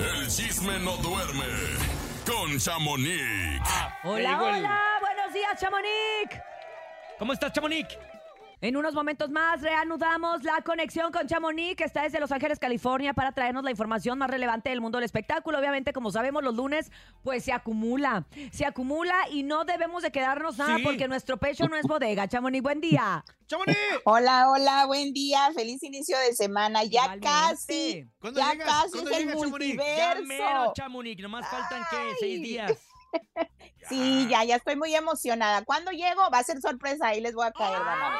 El chisme no duerme con Chamonix. Hola, hola, buenos días, Chamonix. ¿Cómo estás, Chamonix? En unos momentos más reanudamos la conexión con Chamonix, que está desde Los Ángeles, California, para traernos la información más relevante del mundo del espectáculo. Obviamente, como sabemos, los lunes, pues se acumula. Se acumula y no debemos de quedarnos nada Sí. porque nuestro pecho no es bodega. Chamonix, buen día. ¡Chamonix! Hola, hola, buen día, feliz inicio de semana. Ya Igualmente. casi, ¿Cuándo ya llegas? casi ¿Cuándo es el? Ya mero, multiverso. Chamonix. Nomás faltan, ¿qué? Seis días. Sí, ya, ya estoy muy emocionada. ¿Cuándo llego? Va a ser sorpresa, ahí les voy a caer, van a ver.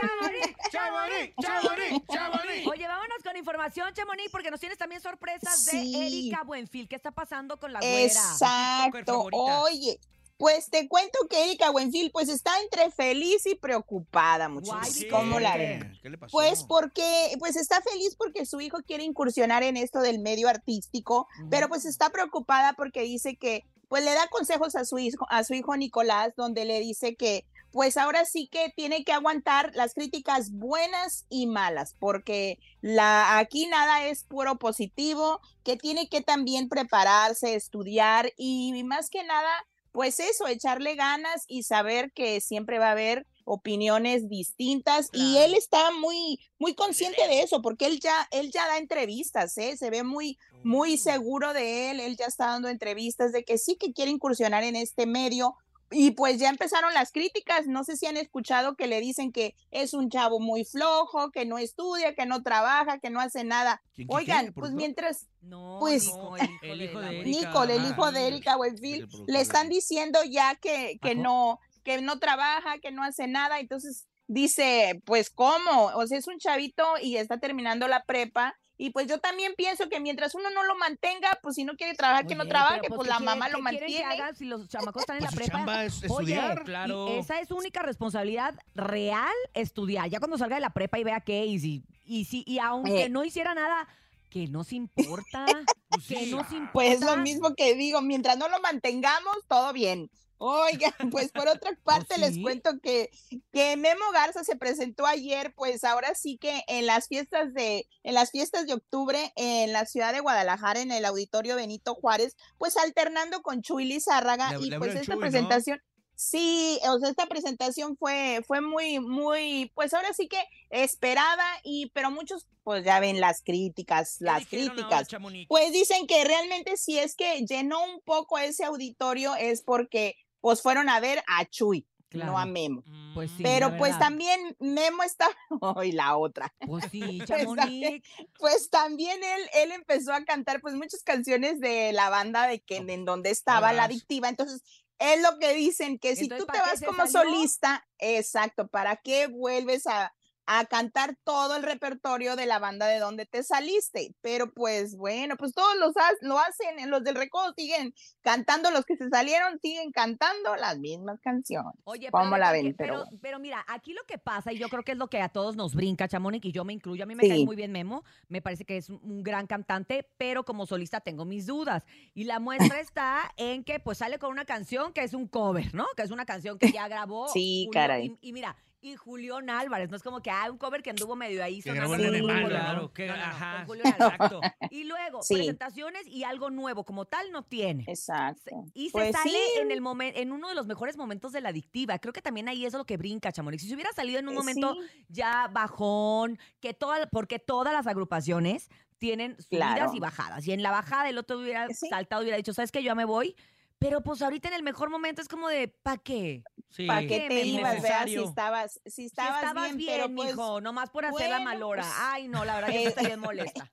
Chamonix. ¡Chamonix! ¡Chamonix! ¡Chamonix! Oye, vámonos con información, Chamonix, porque nos tienes también sorpresas Sí. de Erika Buenfil. ¿Qué está pasando con la güera? Exacto. Oye, pues te cuento que Erika Buenfil pues está entre feliz y preocupada, muchachos. ¿Cómo la ven? ¿Qué le pasó? Pues porque, pues está feliz porque su hijo quiere incursionar en esto del medio artístico, pero pues está preocupada porque dice que, pues le da consejos a su hijo, a su hijo Nicolás, donde le dice que, pues ahora sí que tiene que aguantar las críticas buenas y malas, porque la, aquí nada es puro positivo, que tiene que también prepararse, estudiar y más que nada, pues eso, echarle ganas y saber que siempre va a haber opiniones distintas y él está muy muy consciente de eso porque él ya él ya da entrevistas, ¿eh? se ve muy muy Mm. seguro de él, él ya está dando entrevistas de que sí que quiere incursionar en este medio y pues ya empezaron las críticas, no sé si han escuchado que le dicen que es un chavo muy flojo, que no estudia, que no trabaja, que no hace nada. ¿Quién, quién, Oigan, quién, pues mientras No, Pues- no, El hijo de. Nicole, el Ah, hijo de sí, Erika Buenfil, le están diciendo ya que, que Ajá. no, que no trabaja, que no hace nada, entonces dice, pues cómo, o sea, es un chavito y está terminando la prepa, y pues yo también pienso que mientras uno no lo mantenga, pues si no quiere trabajar, que no trabaje, pues, ¿qué la quiere- mamá lo mantiene. haga si los chamacos están en Pues la prepa? chamba es Oye, estudiar. y claro. esa es su única responsabilidad real, estudiar. Ya cuando salga de la prepa y vea qué, y si, y si, y aunque Eh. no hiciera nada, que nos importa, Pues que nos importa. Pues lo mismo que digo, mientras no lo mantengamos, todo bien. Oigan, pues por otra parte les cuento que, que Memo Garza se presentó ayer, pues ahora sí que en las fiestas de, en las fiestas de octubre en la ciudad de Guadalajara, en el auditorio Benito Juárez, pues alternando con Chuy Lizárraga, Le- y le pues esta Chuy, ¿no? presentación. Sí, o sea, esta presentación fue, fue muy, muy, pues ahora sí que esperada, y pero muchos, pues ya ven las críticas, ¿Qué las críticas. Pues dicen que realmente si es que llenó un poco ese auditorio es porque pues fueron a ver a Chuy, Claro. no a Memo. Pues sí, Pero pues también Memo está, hoy la otra, Pues sí, Pues, Chamonix. pues también él, él empezó a cantar pues muchas canciones de la banda de que en donde estaba la adictiva, entonces es lo que dicen, que si Entonces, tú te ¿para qué vas como salió? solista, exacto, ¿para qué vuelves a, a cantar todo el repertorio de la banda de donde te saliste? Pero pues bueno, pues todos los ha- lo hacen, eh, los del recodo siguen cantando, los que se salieron siguen cantando las mismas canciones. Oye, ¿Cómo pero, la ven? Pero Pero, bueno. pero mira, aquí lo que pasa, y yo creo que es lo que a todos nos brinca, Chamonix, y yo me incluyo, a mí me cae muy bien Memo, me parece que es un- un gran cantante, pero como solista tengo mis dudas. Y la muestra está en que pues sale con una canción que es un cover, ¿no? Que es una canción que ya grabó. Sí, Julio- caray. Y, y mira, y Julián Álvarez, no es como que hay un cover que anduvo medio ahí Que grabó Alemania, Julio, claro, que- No, no, no, con ajá. Exacto. Y luego, Sí. presentaciones y algo nuevo, como tal no tiene. Exacto. Y se Pues sale sí. en el momento, en uno de los mejores momentos de la adictiva. Creo que también ahí es lo que brinca, Chamonix. Si se hubiera salido en un Eh, momento sí. ya bajón, que toda, porque todas las agrupaciones tienen subidas Claro. y bajadas. Y en la bajada el otro hubiera Sí. saltado, hubiera dicho, ¿sabes qué? Yo ya me voy. Pero pues ahorita en el mejor momento es como de, ¿pa' qué? Sí. ¿Para qué te ibas, veas si estabas, si Si estabas, estabas bien, bien, pero pues, mijo, nomás por hacer la bueno, malora. pues, Ay, no, la verdad que eh, está bien molesta.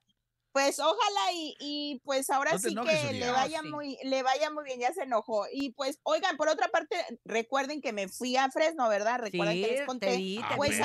Pues ojalá y, y, pues ahora No sí enojes, que le vaya sí. muy, le vaya muy bien, ya se enojó. Y pues, oigan, por otra parte, recuerden que me fui a Fresno, ¿verdad? Recuerden que les te conté. vi, te pues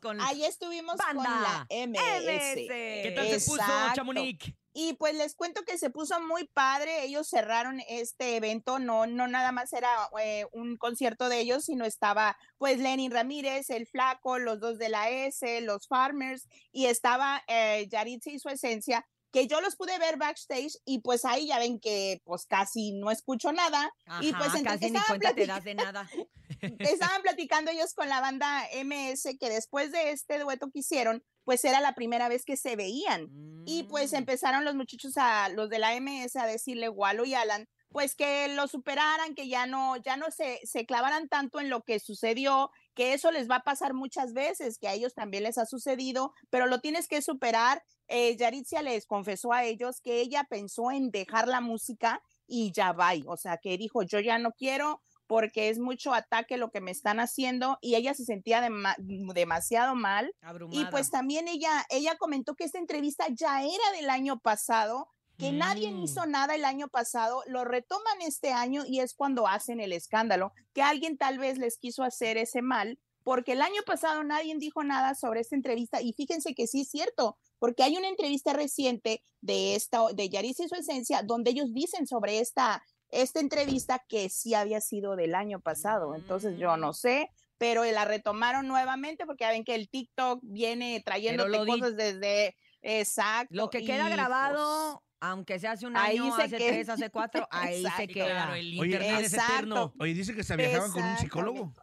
con Ahí estuvimos con la MS. MS. ¿Qué tal se puso. Chamonix? Y pues les cuento que se puso muy padre. Ellos cerraron este evento, no, no nada más era eh, un concierto de ellos, sino estaba pues Lenin Ramírez, el Flaco, los dos de la S, los Farmers, y estaba eh, y su esencia que yo los pude ver backstage y pues ahí ya ven que pues casi no escucho nada. y pues entonces casi ni estaban, cuenta te plati- das de nada. estaban platicando ellos con la banda MS que después de este dueto que hicieron, pues era la primera vez que se veían. Y pues Mm. empezaron los muchachos a los de la MS a decirle Walo y Alan, pues que lo superaran, que ya no, ya no se, se clavaran tanto en lo que sucedió, que eso les va a pasar muchas veces, que a ellos también les ha sucedido, pero lo tienes que superar. Eh, Yaritzia les confesó a ellos que ella pensó en dejar la música y ya va, o sea, que dijo, yo ya no quiero porque es mucho ataque lo que me están haciendo y ella se sentía dema- demasiado mal y pues también ella, ella comentó que esta entrevista ya era del año pasado, que nadie Mm. hizo nada el año pasado, lo retoman este año y es cuando hacen el escándalo, que alguien tal vez les quiso hacer ese mal, porque el año pasado nadie dijo nada sobre esta entrevista y fíjense que sí es cierto, porque hay una entrevista reciente de esta, de Yaris y su esencia, donde ellos dicen sobre esta, esta entrevista que sí había sido del año pasado, entonces yo no Mm. sé, pero la retomaron nuevamente porque ya ven que el TikTok viene trayéndote cosas desde exacto. Lo que queda y, pues, grabado, aunque sea hace un ahí año, se hace queda. tres, hace cuatro, ahí se queda. Claro, el Oye, internet es exacto. eterno. Oye, dice que se viajaban con un psicólogo.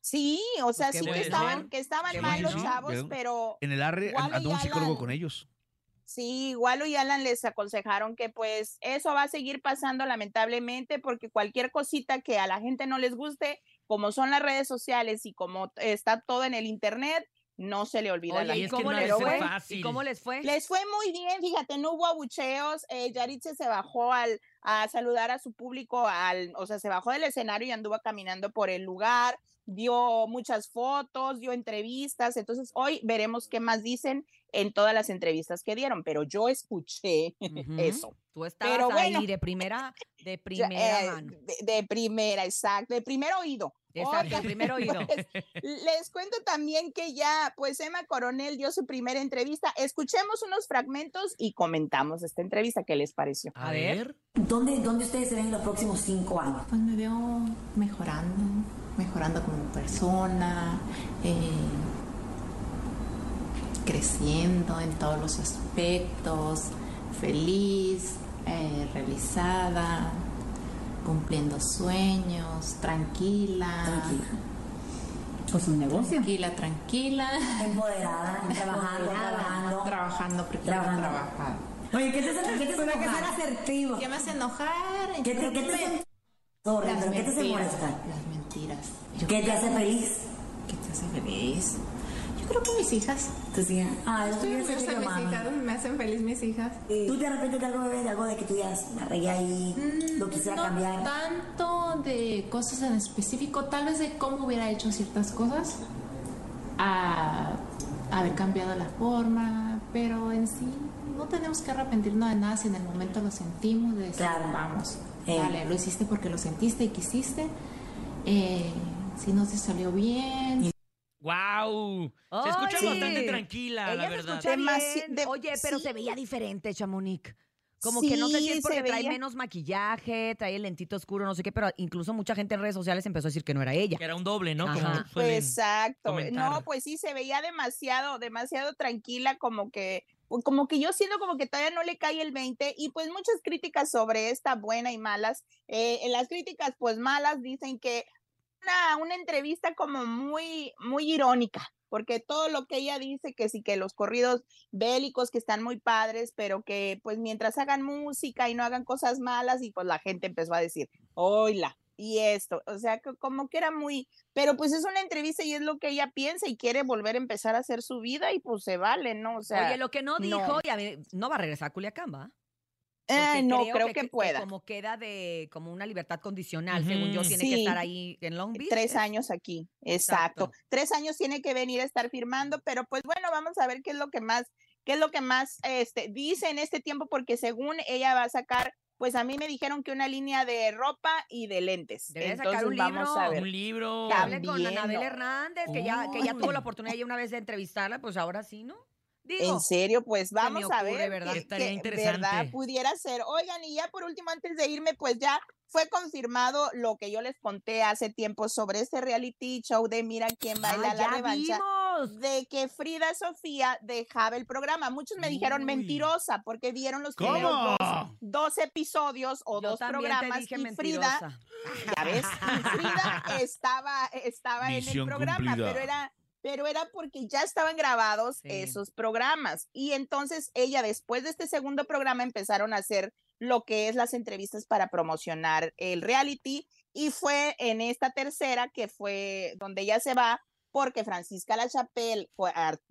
Sí, o sea, qué sí que estaban, que estaban mal los chavos, Pero- pero En el arre andó un psicólogo Alan. con ellos. Sí, Walo y Alan les aconsejaron que pues eso va a seguir pasando lamentablemente porque cualquier cosita que a la gente no les guste, como son las redes sociales y como está todo en el internet, no se le olvida a la Oye, ¿y es gente. que cómo no les debe fue? ser fácil. ¿Y cómo les fue? Les fue muy bien, fíjate, no hubo abucheos, eh, Yaritze se bajó al, a saludar a su público, al, o sea, se bajó del escenario y anduvo caminando por el lugar, dio muchas fotos, dio entrevistas, entonces hoy veremos qué más dicen en todas las entrevistas que dieron, pero yo escuché eso. Tú estabas Pero ahí bueno. de primera, de primera eh, mano. de, de primera, exacto, de primer oído. Exacto, Oigan, de primer oído. pues, les cuento también que ya, pues Emma Coronel dio su primera entrevista. Escuchemos unos fragmentos y comentamos esta entrevista. ¿Qué les pareció? A ver. ¿Dónde, ¿Dónde ustedes se ven en los próximos cinco años? Pues me veo mejorando, mejorando como persona, eh, creciendo en todos los aspectos, feliz, eh, realizada, cumpliendo sueños, tranquila, Tranquila. Pues un negocio. tranquila, tranquila, Empoderada, trabajando, trabajando. trabajando porque Trabajando. trabajar. Oye, ¿qué te hace, qué te hace Pero que enojar? ser asertivo. ¿Qué me hace enojar? ¿Qué te, qué te hace Las pero ¿qué te hace mentiras? Las mentiras. ¿Qué te hace feliz? ¿Qué te hace feliz? Yo creo que mis hijas. Te siguen. Ah, ser gustan mi mis hijas, me hacen feliz mis hijas. ¿Tú te arrepientes de algo, bebé? De algo de que tú digas, me regué ahí, lo quisiera Mm, no cambiar? tanto de cosas en específico, tal vez de cómo hubiera hecho ciertas cosas, a haber cambiado la forma, pero en sí no tenemos que arrepentirnos de nada si en el momento lo sentimos, de decir, Claro. vamos, Eh. dale, lo hiciste porque lo sentiste y quisiste, eh, si no te salió bien, ¡Wow! Se escucha bastante tranquila, Ella la se verdad. escucha Demasi- bien. de- Oye, pero se veía diferente, Chamonix. Como que no sé si es porque se trae veía. menos maquillaje, trae el lentito oscuro, no sé qué, pero incluso mucha gente en redes sociales empezó a decir que no era ella. Que era un doble, ¿no? Como Exacto. comentar. No, pues sí, se veía demasiado, demasiado tranquila, como que, como que yo siento como que todavía no le cae el 20 y pues muchas críticas sobre esta buena y malas. Eh, en las críticas pues malas dicen que una, una entrevista como muy, muy irónica, porque todo lo que ella dice, que sí que los corridos bélicos que están muy padres, pero que pues mientras hagan música y no hagan cosas malas y pues la gente empezó a decir, oila, y esto, o sea, que como que era muy, pero pues es una entrevista y es lo que ella piensa y quiere volver a empezar a hacer su vida y pues se vale, ¿no? O sea, Oye, lo que no no. dijo, y a mí, no va a regresar a Culiacán, ¿va? Eh, no creo, que, pueda. como queda de como una libertad condicional, según yo, tiene que estar ahí en Long Beach. Tres ¿es? años aquí, exacto. Exacto. Tres años tiene que venir a estar firmando, pero pues bueno, vamos a ver qué es lo que más, qué es lo que más este, dice en este tiempo, porque según ella va a sacar, pues a mí me dijeron que una línea de ropa y de lentes. Debe Entonces sacar un vamos libro, a ver. Un libro. Cam- Hable con Anabel. Hernández, que ya, que ya tuvo la oportunidad ya una vez de entrevistarla, pues ahora sí, ¿no? Digo, En serio, pues vamos a ver. ¿verdad? que- Estaría que, interesante. ¿Verdad? Pudiera ser. Oigan, y ya por último, antes de irme, pues ya fue confirmado lo que yo les conté hace tiempo sobre este reality show de Mira quién baila ah, la revancha. vimos. De que Frida Sofía dejaba el programa. Muchos me dijeron Uy. mentirosa porque vieron los primeros dos, dos episodios o Yo dos programas y Frida ya ves, y Frida estaba, estaba en el programa, cumplida. pero era, pero era porque ya estaban grabados Sí. esos programas. Y entonces ella, después de este segundo programa, empezaron a hacer lo que es las entrevistas para promocionar el reality. Y fue en esta tercera que fue donde ella se va porque Francisca Lachapelle,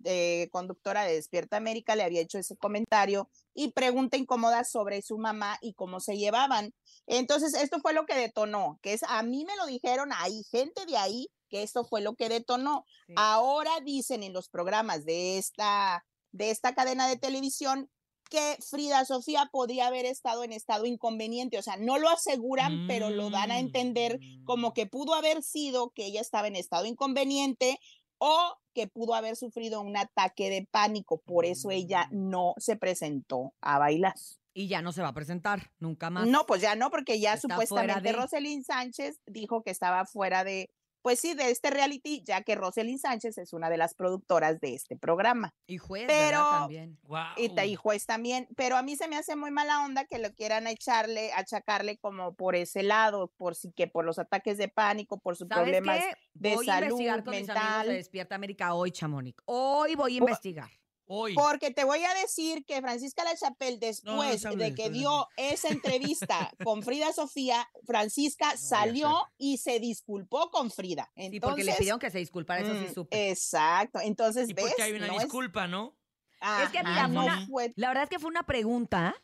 eh, conductora de Despierta América, le había hecho ese comentario y pregunta incómoda sobre su mamá y cómo se llevaban. Entonces, esto fue lo que detonó, que es, a mí me lo dijeron ahí, gente de ahí, que esto fue lo que detonó. Sí. Ahora dicen en los programas de esta, de esta cadena de televisión que Frida Sofía podría haber estado en estado inconveniente, o sea, no lo aseguran, pero lo dan a entender como que pudo haber sido que ella estaba en estado inconveniente o que pudo haber sufrido un ataque de pánico, por eso ella no se presentó a bailar. Y ya no se va a presentar, nunca más. No, pues ya no, porque ya Está supuestamente de- Roselyn Sánchez dijo que estaba fuera de, pues sí, de este reality, ya que Roselyn Sánchez es una de las productoras de este programa. Y juez. También. Y, ta- y juez también, pero a mí se me hace muy mala onda que lo quieran echarle, achacarle como por ese lado, por sí que por los ataques de pánico, por sus ¿Sabes problemas qué? de voy a investigar salud con mis amigos mental. de Despierta América hoy, Chamonix. Hoy voy a investigar. Hoy. Porque te voy a decir que Francisca Lachapelle, después se hable de que dio esa entrevista con Frida Sofía, Francisca salió y se disculpó con Frida. Sí, Entonces, porque le pidieron que se disculpara, eso sí mm, supe. Exacto. Entonces, y ¿ves? porque hay una No es- disculpa, ¿no? Es que, Ajá, mira, no una- La verdad es que fue una pregunta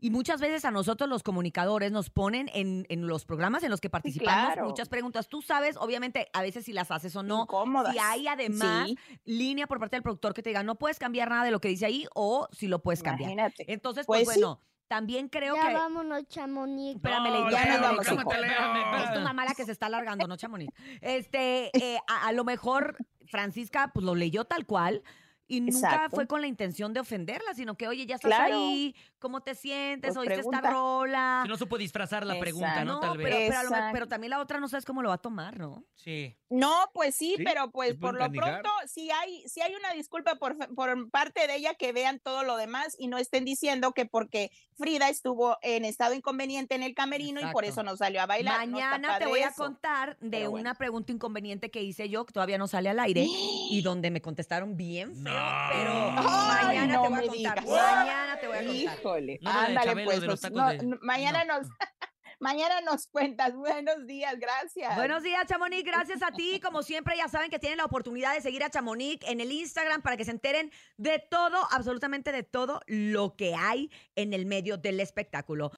y muchas veces a nosotros los comunicadores nos ponen en, en los programas en los que participamos claro. muchas preguntas. Tú sabes, obviamente, a veces si las haces o no. incómodas. Si hay además Sí, línea por parte del productor que te diga, no puedes cambiar nada de lo que dice ahí o si lo puedes cambiar. imagínate. Entonces, pues, Pues sí. bueno, también creo ya que... vámonos, Chamonix. Espérame, No, ya nos vamos, Es tu mamá la que se está alargando, ¿no, Chamonix? Este, eh, a, a lo mejor Francisca pues lo leyó tal cual y nunca Exacto. fue con la intención de ofenderla, sino que, oye, ya estás Claro. ahí, ¿cómo te sientes? Pues ¿Oíste esta pregunta. rola? Si no supo disfrazar la pregunta, Exacto. ¿no? no, Tal vez. pero, lo también la otra no sabes cómo lo va a tomar, ¿no? Sí. No, pues sí, Sí, pero pues por lo pronto, si hay, si hay una disculpa por, fe- por parte de ella, que vean todo lo demás y no estén diciendo que porque Frida estuvo en estado inconveniente en el camerino y por eso no salió a bailar. no Mañana te voy a eso. contar de Pero una bueno. pregunta inconveniente que hice yo, que todavía no sale al aire, y donde me contestaron bien feo, No. Pero Ay, mañana no te voy a contar. digas. Mañana te voy a contar. Híjole, No ándale pues, pues, no, de- no, mañana no. nos mañana nos cuentas. Buenos días, gracias. Buenos días, Chamonix. Gracias a ti. Como siempre, ya saben que tienen la oportunidad de seguir a Chamonix en el Instagram para que se enteren de todo, absolutamente de todo lo que hay en el medio del espectáculo.